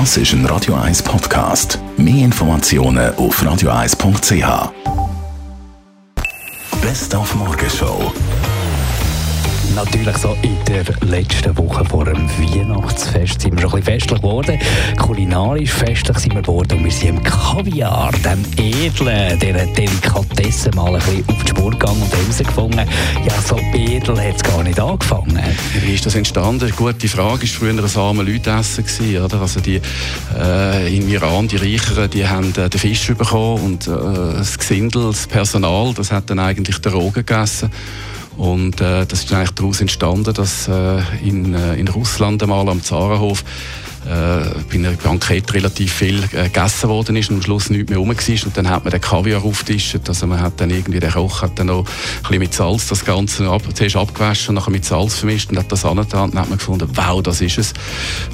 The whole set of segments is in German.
Das ist ein Radio 1 Podcast. Mehr Informationen auf radio1.ch. Best auf Morgenshow natürlich so in der letzten Woche vor dem Weihnachtsfest sind wir schon ein bisschen festlich geworden. Kulinarisch festlich sind wir geworden und wir sind im Kaviar, dem edlen, dieser Delikatesse mal ein bisschen auf gegangen und herausgefunden, ja, so edel hat es gar nicht angefangen. Wie ist das entstanden? Gute Frage. Es war früher ein arme Leutessen. Oder? Also die, äh, Im Iran, die Reicheren, die haben äh, den Fisch bekommen und äh, das Gesindel, das Personal, das hat dann eigentlich den Rogen gegessen. Und äh, das ist eigentlich daraus entstanden, dass äh, in, äh, in Russland einmal am Zarenhof äh, bei einer Bankett relativ viel äh, gegessen worden ist und am Schluss nichts mehr rum war. Und dann hat man den Kaviar aufgetischt. Also man hat dann irgendwie, der Koch hat dann noch ein bisschen mit Salz das Ganze ab, zuerst abgewaschen und nachher mit Salz vermischt und hat das angetan. Dann hat man gefunden, wow, das ist es.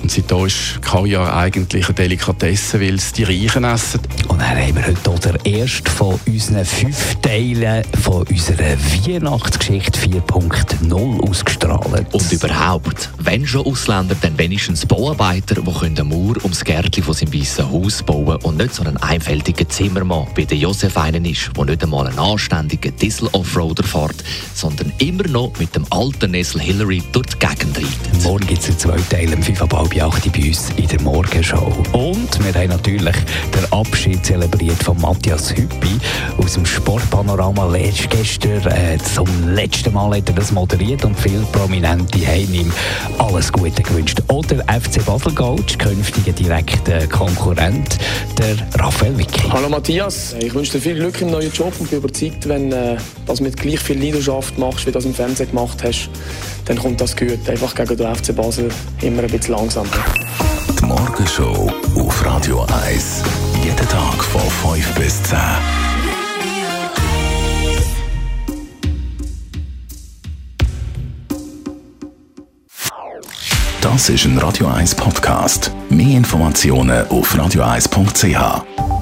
Und seitdem ist Kaviar eigentlich eine Delikatesse, weil es die Reichen essen. Dann haben wir heute den ersten von unseren fünf Teilen von unserer Weihnachtsgeschichte 4.0 ausgestrahlt. Und überhaupt, wenn schon Ausländer, dann wenigstens Bauarbeiter der eine Mauer ums Gärtchen von seinem weißen Haus bauen und nicht so einen einfältigen Zimmermann wie der Josef einen ist, der nicht einmal einen anständigen Diesel-Offroader fährt, sondern immer noch mit dem alten Nessel Hillary durch die Gegend reitet. Morgen gibt es zwei Teile um 5 ab halb 8 bei uns in der Morgenshow. Und wir haben natürlich den Abschied zelebriert von Matthias Hüppi aus dem Sportpanorama gestern. Äh, zum letzten Mal hat er das moderiert und viele Prominente haben ihm alles Gute gewünscht. Oder FC Basel Coach, künftiger direkter Konkurrent, der Raphael Wicki. Hallo Matthias, ich wünsche dir viel Glück im neuen Job und bin überzeugt, wenn du äh, das mit gleich viel Leidenschaft machst, wie du das im Fernsehen gemacht hast, dann kommt das gut. Einfach gegen den FC Basel immer ein bisschen langsamer. Die Morgenshow auf Radio 1. Jeden Tag von 5 bis 10. Das ist ein Radio 1 Podcast. Mehr Informationen auf radio1.ch.